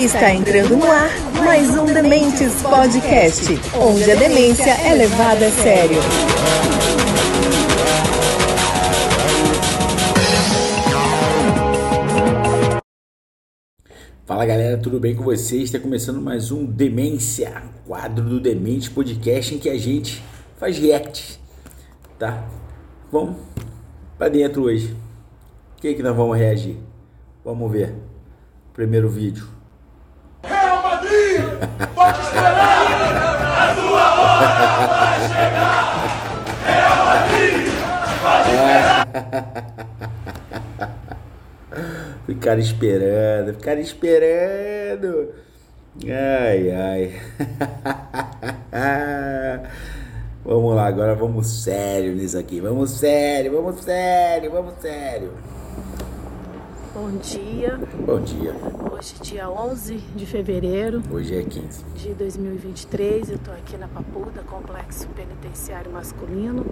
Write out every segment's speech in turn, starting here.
Está entrando no ar mais um Dementes Podcast, onde a demência é levada a sério. Fala galera, tudo bem com vocês? Está começando mais um Demência, quadro do Demente Podcast em que a gente faz react, tá? Vamos para dentro hoje. O que, é que nós vamos reagir? Vamos ver. Primeiro vídeo. Real Madrid, pode esperar, a tua hora vai chegar. Real Madrid, pode esperar. Ficaram esperando, ficaram esperando. Ai, ai. vamos lá, agora vamos sério nisso aqui. Vamos sério, vamos sério, vamos sério. Bom dia. Bom dia. Hoje, dia 11 de fevereiro Hoje é 15. de 2023, eu estou aqui na Papuda, Complexo Penitenciário Masculino.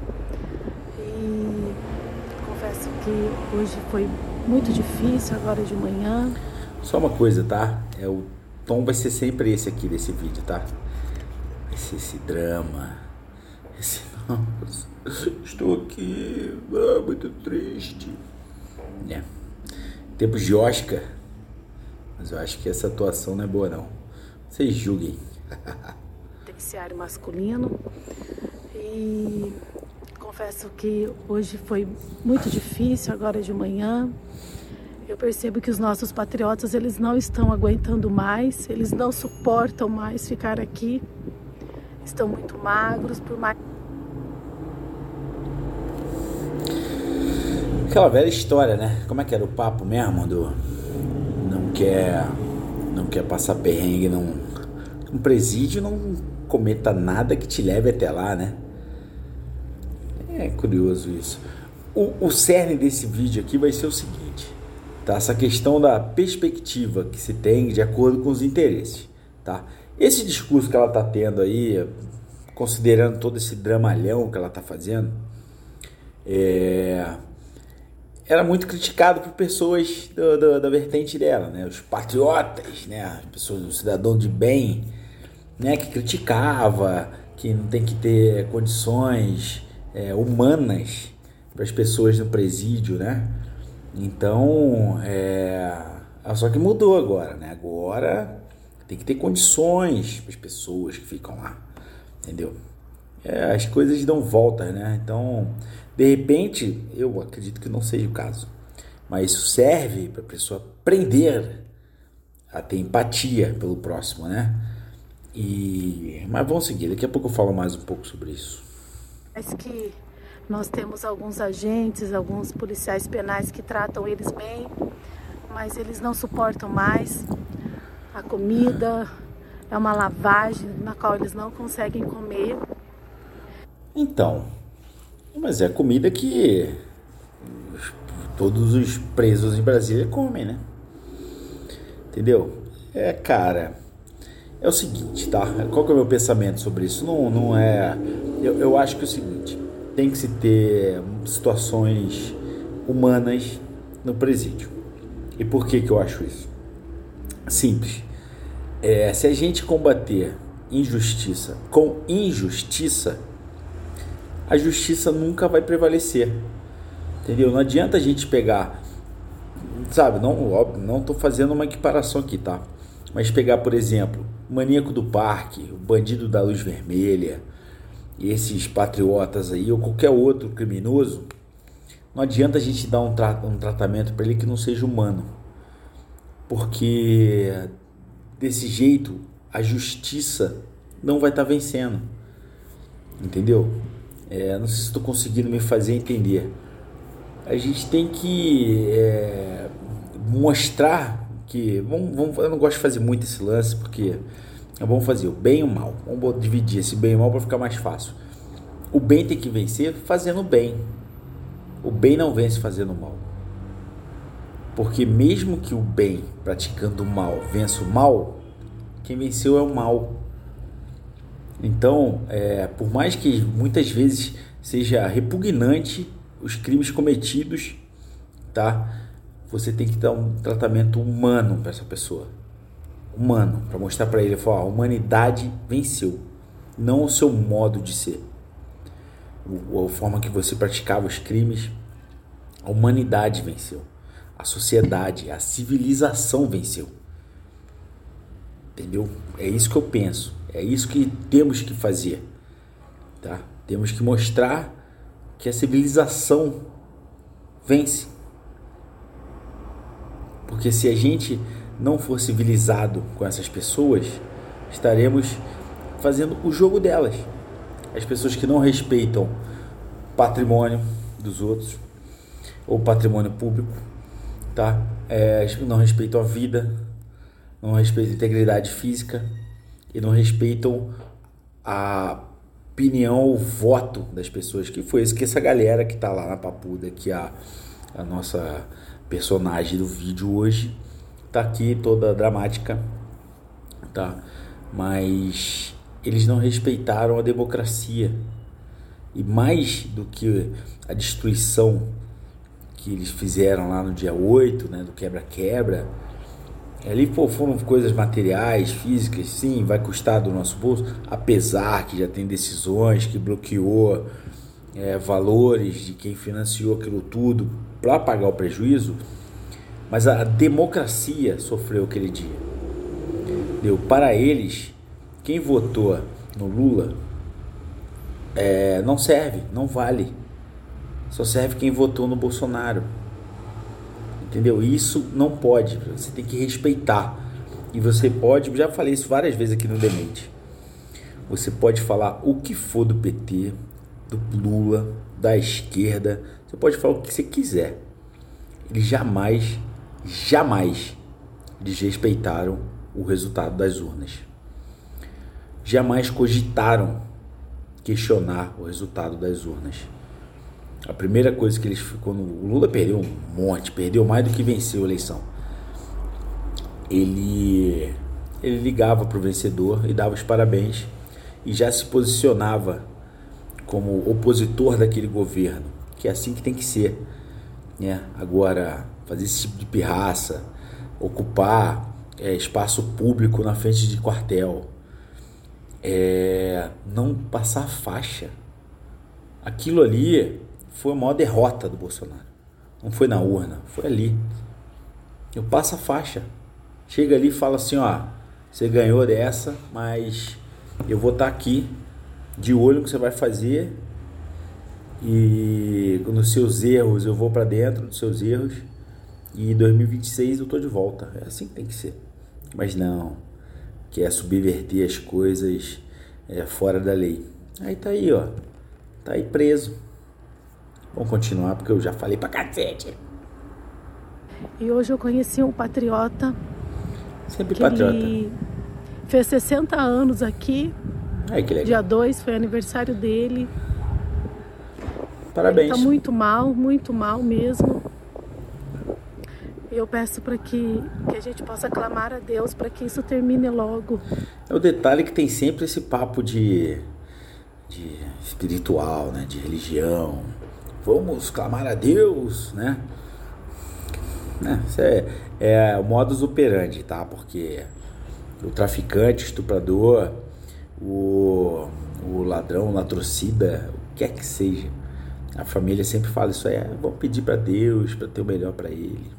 E confesso que hoje foi muito difícil, agora de manhã. Só uma coisa, tá? É o tom vai ser sempre esse aqui desse vídeo, tá? Vai ser esse drama. Estou aqui, ah, muito triste. É. Tempos de Oscar. Mas eu acho que essa atuação não é boa não. Vocês julguem. Penitenciário Masculino. E confesso que hoje foi muito difícil, agora de manhã. Eu percebo que os nossos patriotas, eles não estão aguentando mais, eles não suportam mais ficar aqui. Estão muito magros, por mais Aquela velha história, né? Como é que era o papo mesmo do não quer não quer passar perrengue num um presídio, não cometa nada que te leve até lá, né? É curioso isso. O, o cerne desse vídeo aqui vai ser o seguinte, tá? Essa questão da perspectiva que se tem de acordo com os interesses, tá? Esse discurso que ela tá tendo aí, considerando todo esse dramalhão que ela tá fazendo, é, era muito criticado por pessoas do, do, da vertente dela, né? Os patriotas, né? As pessoas, o cidadão de bem, né? Que criticava que não tem que ter condições é, humanas para as pessoas no presídio, né? Então, é, só que mudou agora, né? Agora tem que ter condições para as pessoas que ficam lá, entendeu? É, as coisas dão voltas, né? Então, de repente, eu acredito que não seja o caso, mas isso serve para a pessoa aprender a ter empatia pelo próximo, né? E mas vamos seguir. Daqui a pouco eu falo mais um pouco sobre isso. Mas que nós temos alguns agentes, alguns policiais penais que tratam eles bem, mas eles não suportam mais a comida, é uma lavagem na qual eles não conseguem comer. Então, mas é comida que todos os presos em Brasília comem, né? Entendeu? É, cara, é o seguinte, tá? Qual que é o meu pensamento sobre isso? Não, não é. Eu, eu acho que é o seguinte: tem que se ter situações humanas no presídio. E por que, que eu acho isso? Simples. É, se a gente combater injustiça com injustiça, a justiça nunca vai prevalecer. Entendeu? Não adianta a gente pegar, sabe, não, óbvio, não tô fazendo uma equiparação aqui, tá? Mas pegar, por exemplo, o maníaco do parque, o bandido da luz vermelha, esses patriotas aí, ou qualquer outro criminoso, não adianta a gente dar um, tra um tratamento para ele que não seja humano. Porque desse jeito a justiça não vai estar tá vencendo. Entendeu? É, não sei se estou conseguindo me fazer entender. A gente tem que é, mostrar que. Vamos, vamos, eu não gosto de fazer muito esse lance porque vamos fazer o bem e o mal. Vamos dividir esse bem e o mal para ficar mais fácil. O bem tem que vencer fazendo o bem. O bem não vence fazendo o mal. Porque mesmo que o bem praticando o mal vença o mal, quem venceu é o mal. Então, é, por mais que muitas vezes seja repugnante os crimes cometidos, tá? Você tem que dar um tratamento humano para essa pessoa, humano, para mostrar para ele, falar, a humanidade venceu, não o seu modo de ser, a forma que você praticava os crimes, a humanidade venceu, a sociedade, a civilização venceu. Entendeu? É isso que eu penso. É isso que temos que fazer. Tá? Temos que mostrar que a civilização vence. Porque se a gente não for civilizado com essas pessoas, estaremos fazendo o jogo delas. As pessoas que não respeitam patrimônio dos outros ou patrimônio público, tá? É, não respeitam a vida, não respeitam a integridade física e não respeitam a opinião, o voto das pessoas, que foi isso que essa galera que tá lá na papuda, que a, a nossa personagem do vídeo hoje tá aqui toda dramática, tá? Mas eles não respeitaram a democracia. E mais do que a destruição que eles fizeram lá no dia 8, né, do quebra-quebra, Ali pô, foram coisas materiais, físicas, sim, vai custar do nosso bolso, apesar que já tem decisões que bloqueou é, valores de quem financiou aquilo tudo para pagar o prejuízo, mas a democracia sofreu aquele dia. Deu para eles, quem votou no Lula é, não serve, não vale. Só serve quem votou no Bolsonaro. Entendeu? Isso não pode, você tem que respeitar. E você pode, já falei isso várias vezes aqui no Demente. Você pode falar o que for do PT, do Lula, da esquerda, você pode falar o que você quiser. Eles jamais, jamais desrespeitaram o resultado das urnas. Jamais cogitaram questionar o resultado das urnas. A primeira coisa que eles quando o Lula perdeu um monte, perdeu mais do que venceu a eleição. Ele ele ligava para o vencedor e dava os parabéns e já se posicionava como opositor daquele governo, que é assim que tem que ser, né? Agora fazer esse tipo de pirraça, ocupar é, espaço público na frente de quartel, é, não passar faixa, aquilo ali foi a maior derrota do Bolsonaro. Não foi na urna, foi ali. Eu passo a faixa. Chega ali e fala assim, ó, você ganhou dessa, mas eu vou estar tá aqui de olho no que você vai fazer e nos seus erros eu vou para dentro dos seus erros e em 2026 eu tô de volta. É assim que tem que ser. Mas não, quer subverter as coisas é, fora da lei. Aí tá aí, ó. Tá aí preso. Vamos continuar porque eu já falei pra cacete. E hoje eu conheci um patriota. Sempre patriota. Ele fez 60 anos aqui. Ai, que legal. Dia 2 foi aniversário dele. Parabéns. Ele tá muito mal, muito mal mesmo. Eu peço para que, que a gente possa clamar a Deus para que isso termine logo. É o detalhe que tem sempre esse papo de, de espiritual, né? De religião vamos clamar a Deus, né? né? Isso é, é o modus operandi, tá? Porque o traficante, estuprador, o, o ladrão, o latrocida, o que é que seja, a família sempre fala isso aí, é, vamos pedir para Deus para ter o melhor para ele.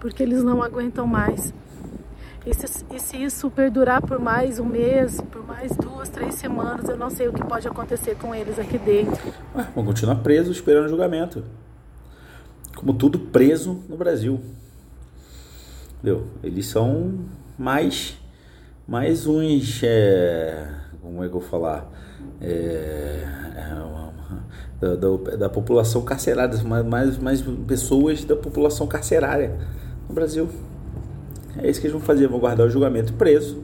Porque eles não aguentam mais. E se, e se, isso perdurar por mais um mês, por mais duas, três semanas, eu não sei o que pode acontecer com eles aqui dentro. Ué, vão continuar presos esperando julgamento. Como tudo preso no Brasil. Entendeu? Eles são mais, mais uns. É, como é que eu vou falar? É, é da, da, da, população carcerária, mais, mais pessoas da população carcerária no Brasil. É isso que eles vão fazer, vão guardar o julgamento preso.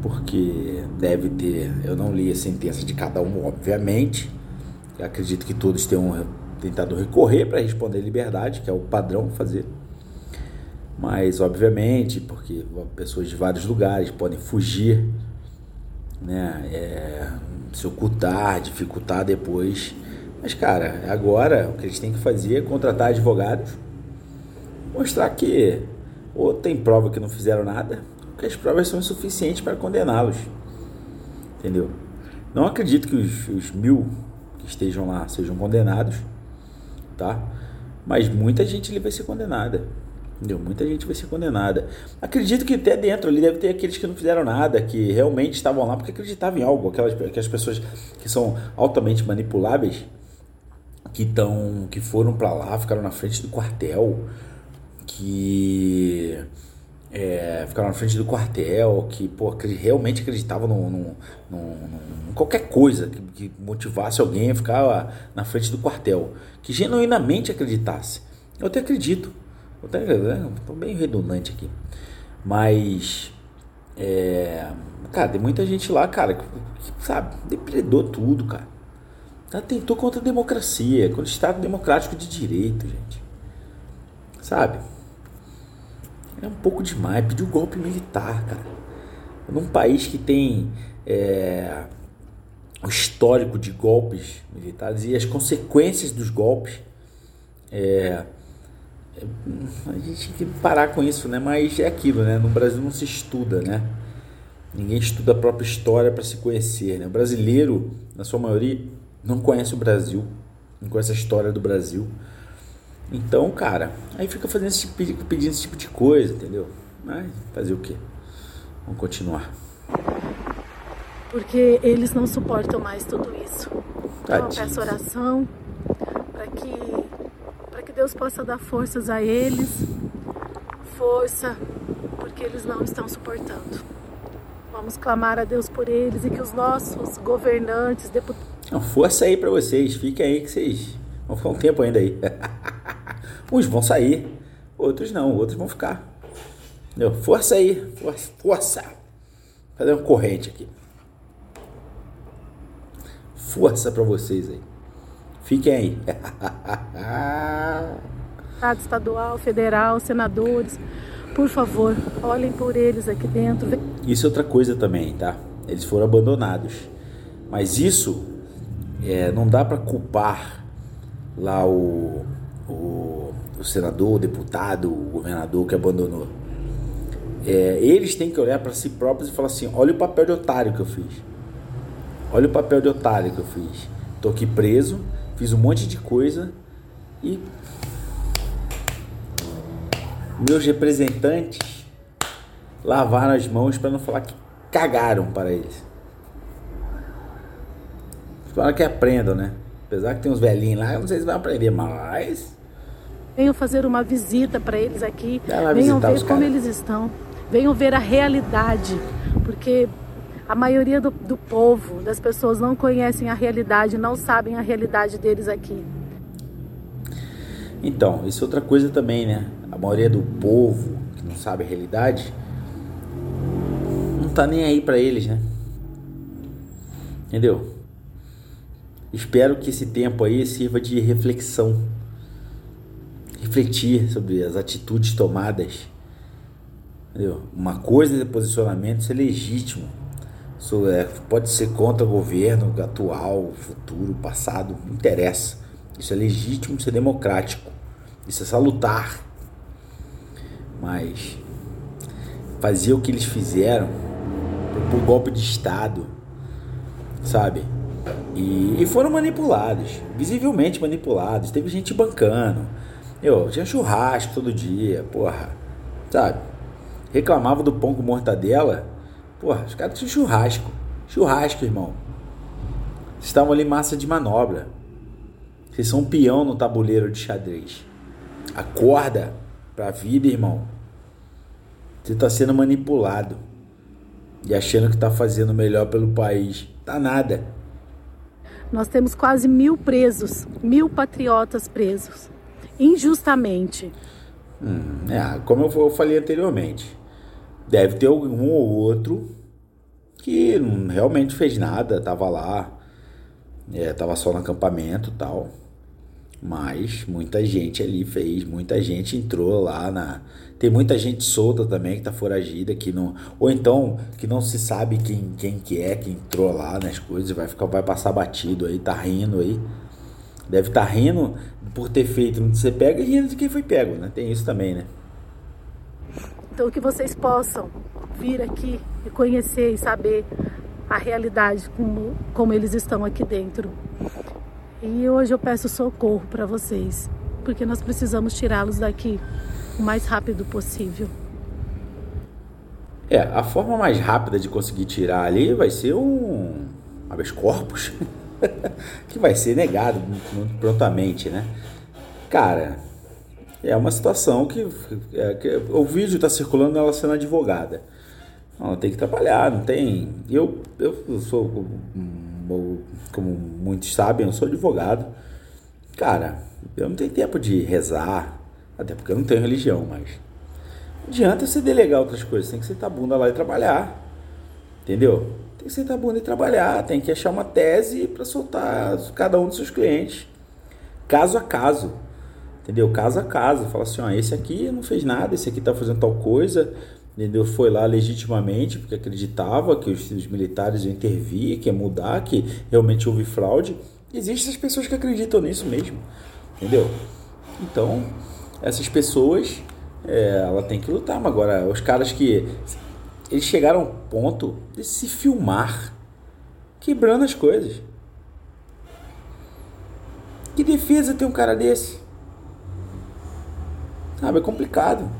Porque deve ter, eu não li a sentença de cada um, obviamente. Eu acredito que todos tenham tentado recorrer para responder liberdade, que é o padrão fazer. Mas, obviamente, porque pessoas de vários lugares podem fugir, né? É, se ocultar, dificultar depois. Mas, cara, agora o que eles têm que fazer é contratar advogados, mostrar que ou tem prova que não fizeram nada, ou que as provas são insuficientes para condená-los. Entendeu? Não acredito que os, os mil que estejam lá sejam condenados, tá? Mas muita gente vai ser condenada. Entendeu? Muita gente vai ser condenada. Acredito que até dentro ali deve ter aqueles que não fizeram nada, que realmente estavam lá porque acreditavam em algo. Aquelas, aquelas pessoas que são altamente manipuláveis, que, estão que foram para lá, ficaram na frente do quartel, que é, ficaram na frente do quartel, que pô, realmente acreditavam em qualquer coisa que, que, motivasse alguém a ficar na frente do quartel, que genuinamente acreditasse. Eu até acredito, eu estou bem redundante aqui, mas é, cara, tem muita gente lá, cara, que, sabe, depredou tudo, cara. Ela tentou contra a democracia, contra o Estado Democrático de Direito, gente. Sabe? É um pouco demais. Pediu golpe militar, cara. Num país que tem é, o histórico de golpes militares e as consequências dos golpes. É, é, a gente tem que parar com isso, né? Mas é aquilo, né? No Brasil não se estuda, né? Ninguém estuda a própria história para se conhecer, né? O brasileiro, na sua maioria, não conhece o Brasil, não conhece a história do Brasil. Então, cara, aí fica fazendo esse, pedindo esse tipo de coisa, entendeu? Mas fazer o quê? Vamos continuar. Porque eles não suportam mais tudo isso. Então, eu peço oração para que, para que Deus possa dar forças a eles, força, porque eles não estão suportando. Vamos clamar a Deus por eles e que os nossos governantes, deputados. Força aí para vocês, fiquem aí que vocês vão ficar um tempo ainda aí. Uns vão sair, outros não, outros vão ficar. Entendeu? Força aí, força, força. Fazer uma corrente aqui. Força para vocês aí. Fiquem aí. Estado estadual, federal, senadores, por favor, olhem por eles aqui dentro. Isso é outra coisa também, tá? Eles foram abandonados. Mas isso é, não dá para culpar lá o, o, o, senador, o deputado, o governador que abandonou. É, eles têm que olhar para si próprios e falar assim: olha o papel de otário que eu fiz. Olha o papel de otário que eu fiz. Tô aqui preso, fiz um monte de coisa e meus representantes lavaram as mãos para não falar que cagaram para eles. Espero que aprendam, né? Apesar que tem uns velhinhos lá, eu não sei se vai aprender, mas. Venham fazer uma visita para eles aqui. Venham ver como cara. eles estão. Venham ver a realidade. Porque a maioria do, do povo, das pessoas, não conhecem a realidade, não sabem a realidade deles aqui. Então, isso é outra coisa também, né? A maioria do povo que não sabe a realidade não tá nem aí para eles, né? Entendeu? Espero que esse tempo aí sirva de reflexão. Refletir sobre as atitudes tomadas. Entendeu? Uma coisa é posicionamento, isso é legítimo. Isso é, pode ser contra o governo atual, futuro, passado, não interessa. Isso é legítimo, isso é democrático. Isso é salutar. Mas fazer o que eles fizeram, por golpe de Estado, sabe? E, e, foram manipulados, visivelmente manipulados. Teve gente bancando. Eu tinha churrasco todo dia, porra. Sabe? Reclamava do pão com mortadela. Porra, os caras tinham churrasco. Churrasco, irmão. Vocês estavam ali massa de manobra. Vocês são um peão no tabuleiro de xadrez. Acorda pra vida, irmão. Você está sendo manipulado. E achando que está fazendo melhor pelo país. Tá nada. Nós temos quase mil presos, mil patriotas presos, injustamente. Hum, é, como eu falei anteriormente, deve ter um ou outro que não realmente fez nada, tava lá, é, tava só no acampamento tal. Mas muita gente ali fez, muita gente entrou lá na. Tem muita gente solta também que tá foragida, que não. Ou então que não se sabe quem, quem que é que entrou lá nas coisas, vai ficar, vai passar batido aí, tá rindo aí. Deve estar tá rindo por ter feito que você pega e rindo de quem foi pego, né? Tem isso também, né? Então que vocês possam vir aqui e conhecer e saber a realidade como, como eles estão aqui dentro. E hoje eu peço socorro para vocês, porque nós precisamos tirá-los daqui o mais rápido possível. É, a forma mais rápida de conseguir tirar ali vai ser um habeas corpus, que vai ser negado prontamente, né? Cara, é uma situação que, é, que o vídeo está circulando ela sendo advogada. Ela tem que trabalhar, não tem. Eu, eu sou, como muitos sabem, eu sou advogado. Cara, eu não tenho tempo de rezar, até porque eu não tenho religião, mas não adianta você delegar outras coisas, tem que sentar a bunda lá e trabalhar. Entendeu? Tem que sentar a bunda e trabalhar, tem que achar uma tese para soltar cada um dos seus clientes, caso a caso. Entendeu? Caso a caso. Fala assim: ó, esse aqui não fez nada, esse aqui tá fazendo tal coisa, entendeu? Foi lá legitimamente porque acreditava que os, os militares iam intervir, que ia mudar, que realmente houve fraude. Existem essas pessoas que acreditam nisso mesmo, entendeu? Então, essas pessoas, é, ela tem que lutar. Mas agora, os caras que eles chegaram ao ponto de se filmar quebrando as coisas. Que defesa tem um cara desse? Sabe, é complicado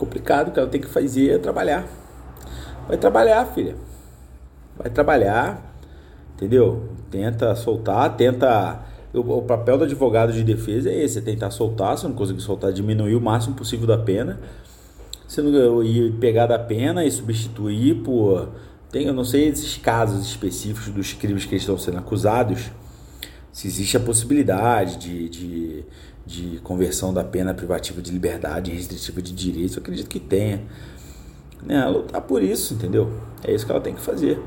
complicado, que ela tem que fazer é trabalhar. Vai trabalhar, filha. Vai trabalhar, entendeu? Tenta soltar, tenta. O, o papel do advogado de defesa é esse: é tentar soltar. Se não conseguir soltar, diminuir o máximo possível da pena. Se não ir pegar da pena e substituir por. Tem, eu não sei esses casos específicos dos crimes que estão sendo acusados. Se existe a possibilidade de, de de conversão da pena privativa de liberdade restritiva de direitos, eu acredito que tenha. Né, lutar por isso, entendeu? É isso que ela tem que fazer.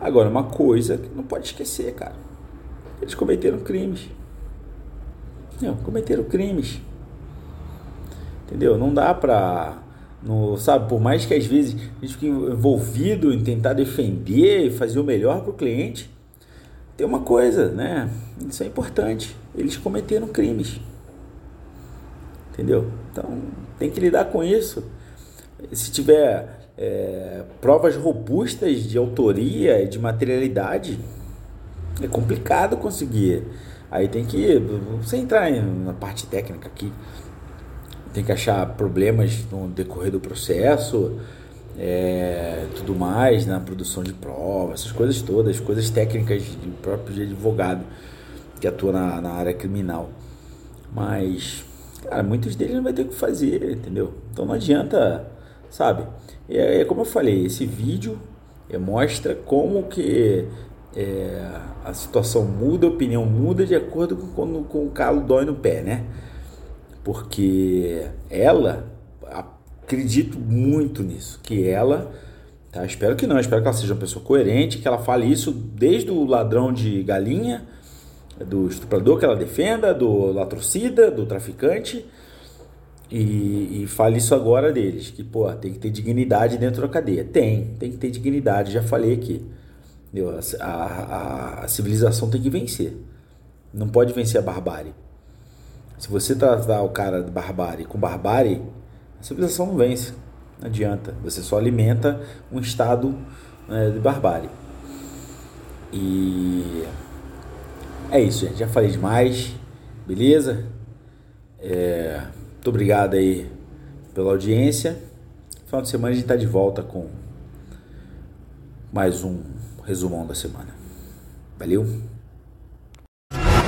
Agora, uma coisa que não pode esquecer, cara. Eles cometeram crimes. Não, cometeram crimes. Entendeu? Não dá pra. No, sabe, por mais que às vezes a gente fique envolvido em tentar defender e fazer o melhor para o cliente, tem uma coisa, né? Isso é importante. Eles cometeram crimes entendeu? Então tem que lidar com isso. Se tiver é, provas robustas de autoria e de materialidade, é complicado conseguir. Aí tem que, você entrar na parte técnica aqui, tem que achar problemas no decorrer do processo, é, tudo mais, na produção de provas, essas coisas todas, coisas técnicas de próprio de advogado que atua na, na área criminal. Mas cara, muitos deles não vai ter que fazer, entendeu? Então não adianta, sabe? É, é como eu falei, esse vídeo é, mostra como que é, a situação muda, a opinião muda de acordo com quando com o calo dói no pé, né? Porque ela, acredito muito nisso, que ela, tá? Espero que não, espero que ela seja uma pessoa coerente, que ela fale isso desde o ladrão de galinha do estuprador que ela defenda, do latrocida, do traficante. E, e fale isso agora deles, que pô, tem que ter dignidade dentro da cadeia. Tem, tem que ter dignidade, já falei aqui. A, a, a civilização tem que vencer. Não pode vencer a barbárie. Se você tratar o cara de barbárie com barbárie, a civilização não vence. Não adianta. Você só alimenta um estado né, de barbárie. E é isso, gente. Já falei demais. Beleza? É, muito obrigado aí pela audiência. Final de semana a gente está de volta com mais um resumão da semana. Valeu?